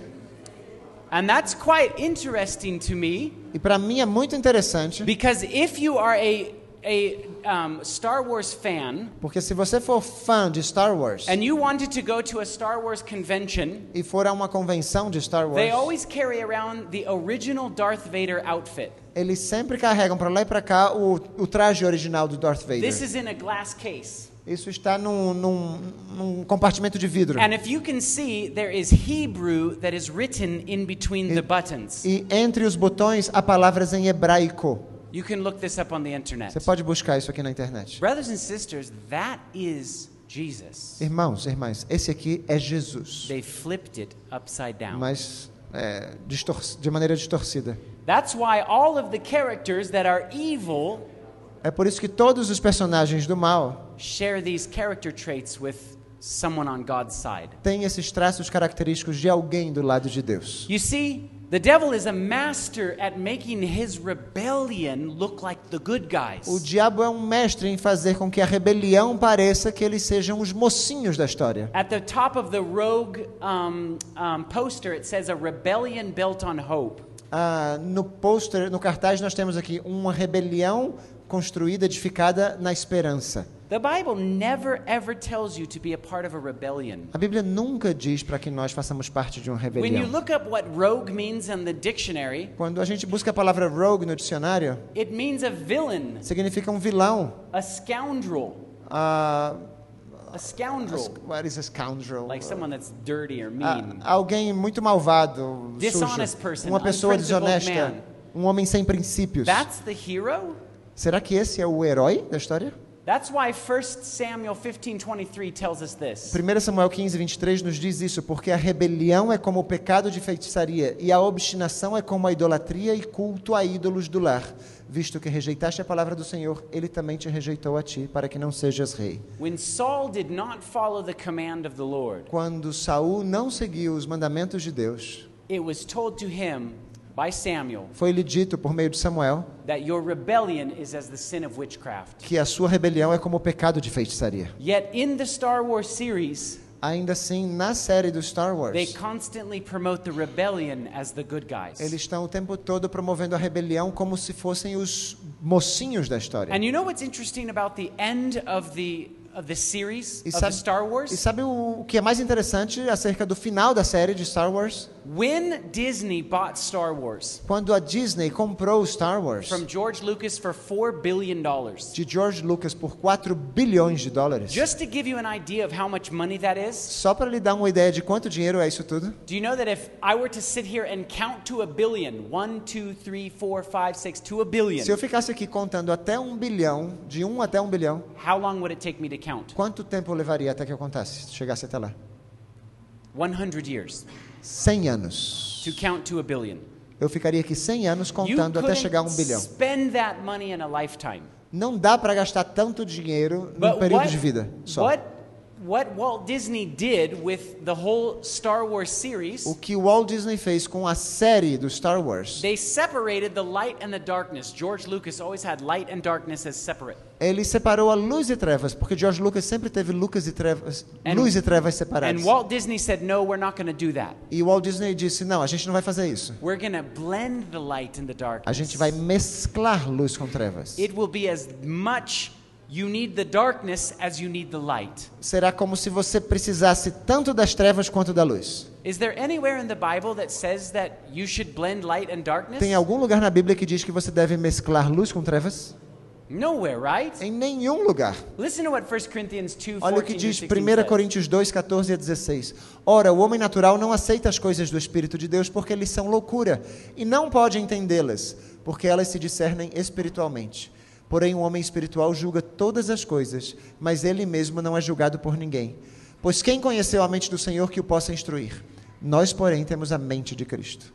And that's quite interesting to me E para mim é muito interessante, because if you are a a um, Star Wars fan porque se você for fã de Star Wars and you wanted to go to a Star Wars convention, e for a uma convenção de Star they Wars, always carry around the original Darth Vader outfit. eles sempre carregam para lá e para cá o, o traje original do Darth Vader. This is in a glass case. Isso está num, num, num compartimento de vidro. And if you can see, there is Hebrew that is written in between the buttons. E entre os botões há palavras em hebraico. You can look this up on the internet. Você pode buscar isso aqui na internet. Brothers and sisters, that is Jesus. Irmãos, irmãs, esse aqui é Jesus, They flipped it upside down. mas é, de maneira distorcida. That's why all of the characters that are evil É por isso que todos os personagens do mal share these character traits with someone on God's side. têm esses traços característicos de alguém do lado de Deus. You see, the devil is a master at making his rebellion look like the good guys. O diabo é um mestre em fazer com que a rebelião pareça que eles sejam os mocinhos da história. At the top of the rogue um, um, poster, it says a rebellion built on hope. Ah, no pôster, no cartaz, nós temos aqui uma rebelião construída, edificada na esperança. The Bible never ever tells you to be a part of a rebellion. A Bíblia nunca diz para que nós façamos parte de uma When you rebelião. look up what rogue means in the dictionary, Quando a gente busca a palavra rogue no dicionário, it means a villain, significa um vilão. a scoundrel, Ah, a scoundrel, what is a scoundrel? like someone that's dirty or mean. alguém muito malvado, Dishonest sujo. person, uma pessoa desonesta, man. um homem sem princípios. That's the hero? Será que esse é o herói da história? That's why 1 Samuel 15:23 tells us this. 1 Samuel 15, 23 nos diz isso, porque a rebelião é como o pecado de feitiçaria, e a obstinação é como a idolatria e culto a ídolos do lar. Visto que rejeitaste a palavra do Senhor, ele também te rejeitou a ti, para que não sejas rei. When Saul did not follow the command of the Lord, Quando Saul não seguiu os mandamentos de Deus, it was told to him foi-lhe dito por meio de Samuel that your rebellion is as the sin of witchcraft. que a sua rebelião é como o pecado de feitiçaria. Yet in the Star Wars series, Ainda assim, na série do Star they Wars, constantly promote the rebellion as the good guys. eles estão o tempo todo promovendo a rebelião como se fossem os mocinhos da história. And you know what's interesting about the end of the of the series E of the sabe, Star e Wars? sabe o que é mais interessante acerca do final da série de Star Wars? When Disney bought Star Wars Quando a Disney comprou Star Wars from George Lucas for 4 billion dollars. de George Lucas por 4 bilhões de dólares, Just to give you an idea of how much money that is, só para lhe dar uma ideia de quanto dinheiro é isso tudo, do you know that if I were to sit here and count to a billion, one, two, three, four, five, six, to a billion, se eu ficasse aqui contando até um bilhão, de um até um bilhão, how long would it take me to count? quanto tempo levaria até que eu contasse, chegasse até lá? 100 years 100 anos. to count to a billion. Eu ficaria aqui 100 anos contando até chegar a um bilhão. spend that money in a lifetime. Não dá para gastar tanto dinheiro num But período what, de vida só. what what Walt Disney did with the whole Star Wars series, O que Walt Disney fez com a série do Star Wars, they separated the light and the darkness. George Lucas always had light and darkness as separate. ele separou a luz e trevas, porque George Lucas sempre teve Lucas e trevas, And- luz e trevas And separadas. Walt Disney said, "No, we're not going to do that. E Walt Disney disse: "Não, a gente não vai fazer isso. We're going to blend the light and the A darkness. gente vai mesclar luz com trevas. It will be as much you need the darkness as you need the light." Será como se você precisasse tanto das trevas quanto da luz. Is there anywhere in the Bible that says that you should blend light and darkness? Tem algum lugar na Bíblia que diz que você deve mesclar luz com trevas? Nowhere, right? Em nenhum lugar. Listen to what 1 Corinthians 2, Olha o que 14 diz through 1 16 says. Coríntios 2, 14 a 16. Ora, o homem natural não aceita as coisas do Espírito de Deus porque eles são loucura, e não pode entendê-las, porque elas se discernem espiritualmente. Porém, o homem espiritual julga todas as coisas, mas ele mesmo não é julgado por ninguém. Pois quem conheceu a mente do Senhor que o possa instruir? Nós, porém, temos a mente de Cristo.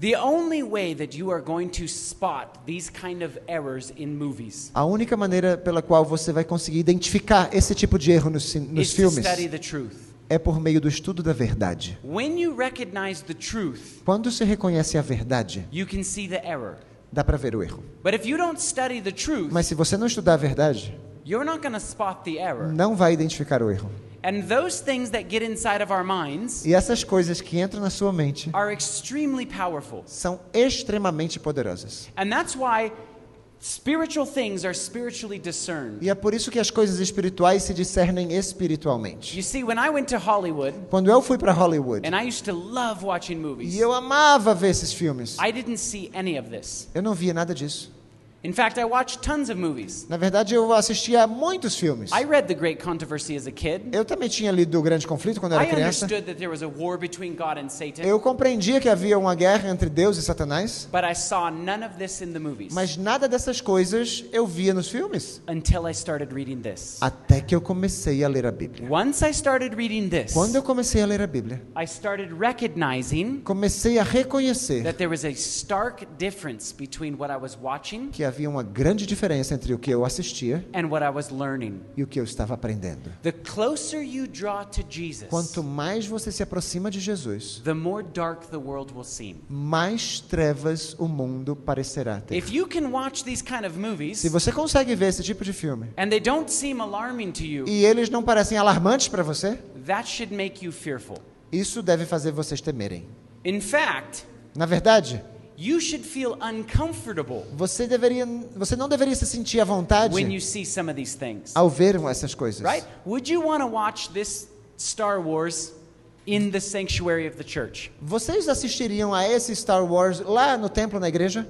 The only way that you are going to spot these kind of errors in movies A única maneira pela qual você vai conseguir identificar esse tipo de erro nos, nos filmes study the truth. é por meio do estudo da verdade. When you recognize the truth, Quando se reconhece a verdade, you can see the error. Dá para ver o erro. But if you don't study the truth, Mas se você não estudar a verdade, you're not going to spot the error. não vai identificar o erro. And those things that get inside of our minds E essas coisas que entram na sua mente are extremely powerful. são extremamente poderosas. And that's why spiritual things are spiritually discerned. E é por isso que as coisas espirituais se discernem espiritualmente. You see, when I went to Hollywood, Quando eu fui para Hollywood, and I used to love watching movies, e eu amava ver esses filmes, I didn't see any of this. eu não via nada disso. In fact, I watched tons of movies. Na verdade, eu assistia a muitos filmes. I read The Great Controversy as a kid. Eu também tinha lido O Grande Conflito quando era I criança. understood that there was a war between God and Satan, Eu compreendia que havia uma guerra entre Deus e Satanás, but I saw none of this in the movies mas nada dessas coisas eu via nos filmes. until I started reading this. Até que eu comecei a ler a Bíblia. Once I started reading this, Quando eu comecei a ler a Bíblia, I started recognizing comecei a reconhecer that there was a stark difference between what I was watching que havia uma grande diferença entre o que eu assistia and what I was learning. e o que eu estava aprendendo. The closer you draw to Jesus, Quanto mais você se aproxima de Jesus, the more dark the world will seem. mais trevas o mundo parecerá ter. Kind of movies Se você consegue ver esse tipo de filme and they don't seem alarming to you, e eles não parecem alarmantes para você, that should make you fearful. isso deve fazer vocês temerem. Fact, Na verdade, you should feel uncomfortable você deveria, você não deveria se sentir à vontade when you see some of these things. ao ver essas coisas. Right? Would you want to watch this Star Wars in the sanctuary of the church? Vocês assistiriam a esse Star Wars lá no templo na igreja?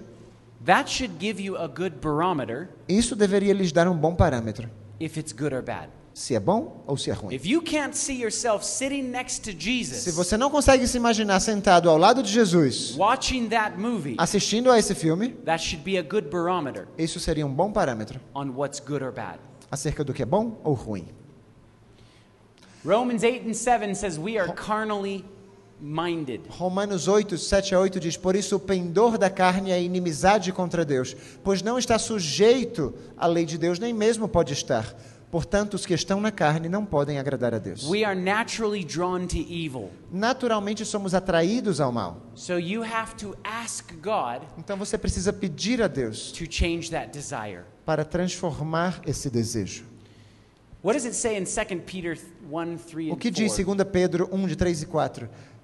That should give you a good barometer Isso deveria lhes dar um bom parâmetro, if it's good or bad. Se é bom ou se é ruim. If you can't see yourself sitting next to Se Jesus você não consegue se imaginar sentado ao lado de Jesus, watching that movie, assistindo a esse filme, that should be a good barometer isso seria um bom parâmetro on what's good or bad. acerca do que é bom ou ruim. Romans 8 and 7 says we are carnally minded. Romanos 8, 7 a 8 diz: Por isso o pendor da carne é inimizade contra Deus, pois não está sujeito à lei de Deus, nem mesmo pode estar. Portanto, os que estão na carne não podem agradar a Deus. We are naturally drawn to evil. Naturalmente somos atraídos ao mal. So you have to ask God Então você precisa pedir a Deus to change that desire. para transformar esse desejo. What does it say in 2 Peter 1 3 O and que diz 4? 2 Pedro 1, de 3 e 4?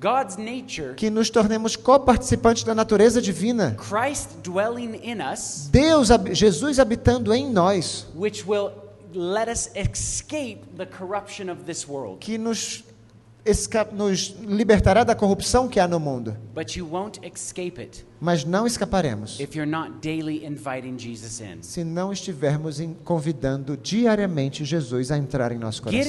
God's nature, que nos tornemos coparticipantes da natureza divina. Christ dwelling in us, Deus, Jesus habitando em nós, which will let us escape the corruption of this world. que nos, nos libertará da corrupção que há no mundo. But you won't escape it Mas não escaparemos if you're not daily inviting Jesus in. se não estivermos convidando diariamente Jesus a entrar em nosso coração.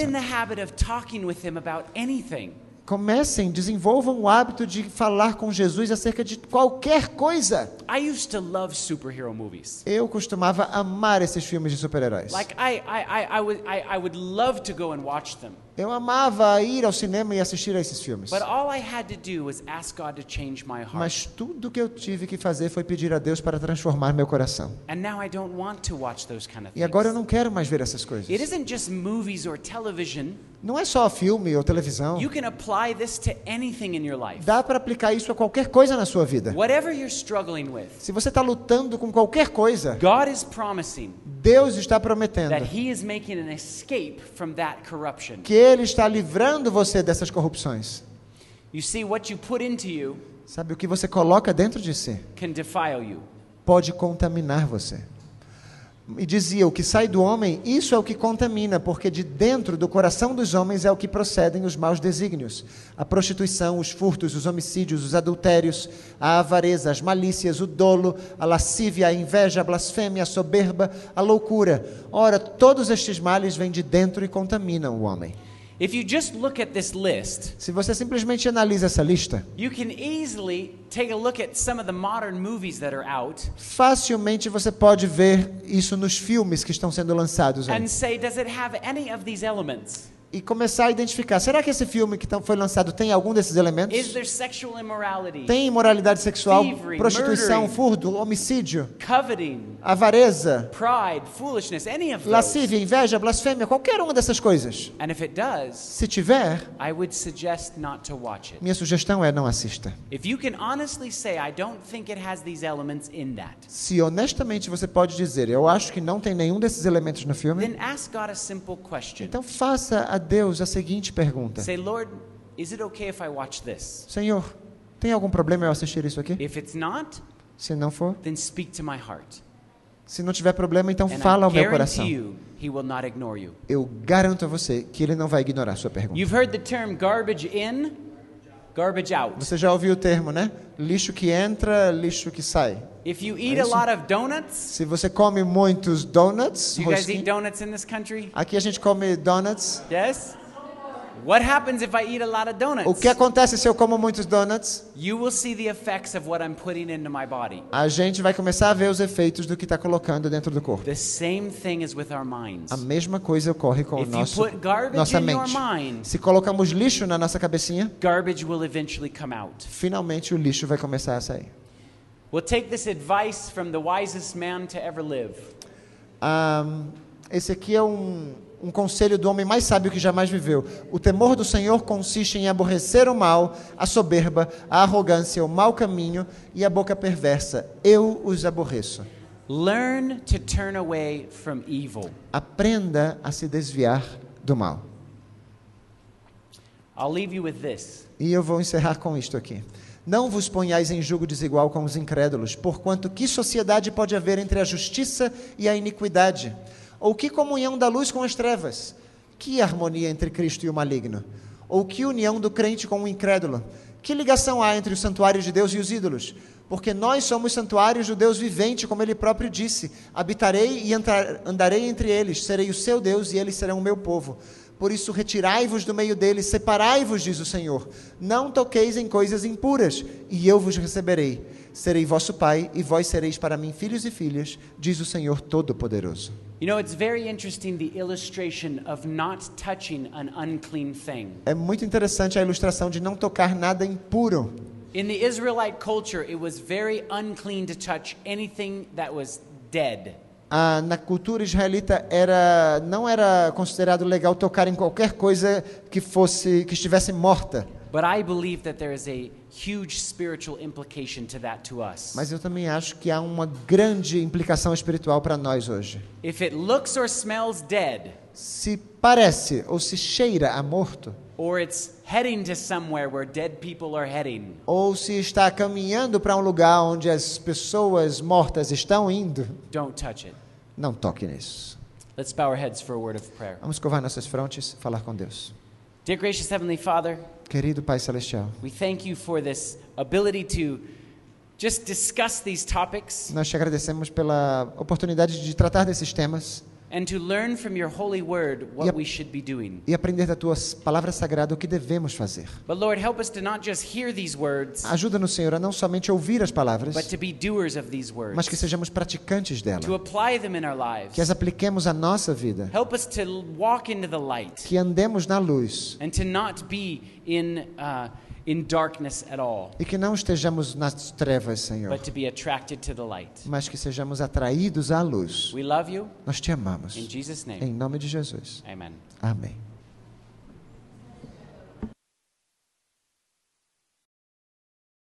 Comecem, desenvolvam o hábito de falar com Jesus acerca de qualquer coisa. I used to love superhero movies. Eu costumava amar esses filmes de super-heróis. Like I, I, I, I, would, I, I would love to go and watch them. Eu amava ir ao cinema e assistir a esses filmes. But all I had to do was ask God to change my heart. Mas tudo que eu tive que fazer foi pedir a Deus para transformar meu coração. And now I don't want to watch those kind of E agora eu things. não quero mais ver essas coisas. It isn't just movies or television. Não é só filme ou televisão. You can apply this to anything in your life. Dá para aplicar isso a qualquer coisa na sua vida. Whatever you're struggling with, Se você está lutando com qualquer coisa, God is promising Deus está prometendo that He is making an escape from that corruption. que Ele está livrando você dessas corrupções. You see, what you put into you Sabe, o que você coloca dentro de si can defile you. pode contaminar você. E dizia: o que sai do homem, isso é o que contamina, porque de dentro do coração dos homens é o que procedem os maus desígnios: a prostituição, os furtos, os homicídios, os adultérios, a avareza, as malícias, o dolo, a lascívia, a inveja, a blasfêmia, a soberba, a loucura. Ora, todos estes males vêm de dentro e contaminam o homem. If you just look at this list, Se você simplesmente analisa essa lista, you can easily take a look at some of the modern movies that are out facilmente você pode ver isso nos filmes que estão sendo lançados and say, does it have any of these elements? E começar a identificar: será que esse filme que tão- foi lançado tem algum desses elementos? Tem imoralidade sexual, Thievery, prostituição, murdering. furto, homicídio, coveting, avareza, pride, foolishness, any of lascívia, inveja, blasfêmia, qualquer uma dessas coisas. And if it does, Se tiver, I would suggest not to watch it. minha sugestão é não assista. If you can honestly say, I don't think it has these elements in that, Se honestamente você pode dizer, eu acho que não tem nenhum desses elementos no filme, then ask God a simple question. então faça a Deus a seguinte pergunta: Say, Lord, is it okay if I watch this? Senhor, tem algum problema eu assistir isso aqui? If it's not, Se não for, then speak to my heart. se não tiver problema, então And fala ao meu coração. you. Eu garanto a você que ele não vai ignorar a sua pergunta. You've heard the term garbage in, garbage out. Você já ouviu o termo, né? Lixo que entra, lixo que sai. If you eat a lot of donuts, Se você come muitos donuts, do you guys eat donuts in this country? aqui a gente come donuts. Yes? What happens if I eat a lot of donuts? O que acontece se eu como muitos donuts? You will see the effects of what I'm putting into my body. A gente vai começar a ver os efeitos do que está colocando dentro do corpo. The same thing is with our minds. A mesma coisa ocorre com o If you nosso put garbage nossa in your mente. mind- Se colocamos lixo na nossa cabecinha, Garbage will eventually come out. finalmente o lixo vai começar a sair. We'll take this advice from the wisest man to ever live. Ah, esse aqui é um, um conselho do homem mais sábio que jamais viveu. O temor do Senhor consiste em aborrecer o mal, a soberba, a arrogância, o mau caminho e a boca perversa. Eu os aborreço. Learn to turn away from evil. Aprenda a se desviar do mal. I'll leave you with this. E eu vou encerrar com isto aqui. Não vos ponhais em julgo desigual com os incrédulos, porquanto que sociedade pode haver entre a justiça e a iniquidade? Ou que comunhão da luz com as trevas? Que harmonia entre Cristo e o maligno? Ou que união do crente com o incrédulo? Que ligação há entre o santuário de Deus e os ídolos? Porque nós somos santuários do Deus vivente, como ele próprio disse: habitarei e andarei entre eles, serei o seu Deus e eles serão o meu povo. Por isso, retirai-vos do meio deles, separai-vos, diz o Senhor. Não toqueis em coisas impuras, e eu vos receberei. Serei vosso pai, e vós sereis para mim filhos e filhas, diz o Senhor Todo-Poderoso. You know, it's very interesting the illustration of not touching an unclean thing. É muito interessante a ilustração de não tocar nada impuro. In the Israelite culture, it was very unclean to touch anything that was dead. Ah, na cultura israelita era não era considerado legal tocar em qualquer coisa que fosse que estivesse morta. But I believe that there is a huge spiritual implication to that to us. Mas eu também acho que há uma grande implicação espiritual para nós hoje. If it looks or smells dead, Se parece ou se cheira a morto, or it's heading to somewhere where dead people are heading, ou se está caminhando para um lugar onde as pessoas mortas estão indo, don't touch it. não toque nisso. Let's bow our heads for a word of prayer. Vamos curvar nossas frontes falar com Deus. Dear gracious Heavenly Father, Querido Pai Celestial, we thank you for this ability to just discuss these topics. nós te agradecemos pela oportunidade de tratar desses temas. And to learn from your holy word what Yep. we should be doing. e aprender da tua palavra sagrada o que devemos fazer. But Lord, help us to not just hear these words, Ajuda-nos, Senhor, a não somente ouvir as palavras, but to be doers of these mas que words, sejamos praticantes to dela, apply them in our que as lives. apliquemos à nossa vida, Help us to walk into the light que andemos na luz and to not be in, uh, in darkness at all, e que não estejamos nas trevas, Senhor, but to be attracted to the light. mas que sejamos atraídos à luz. We love you. Nós te amamos. In Jesus' Em name, nome de Jesus. amen. Amém.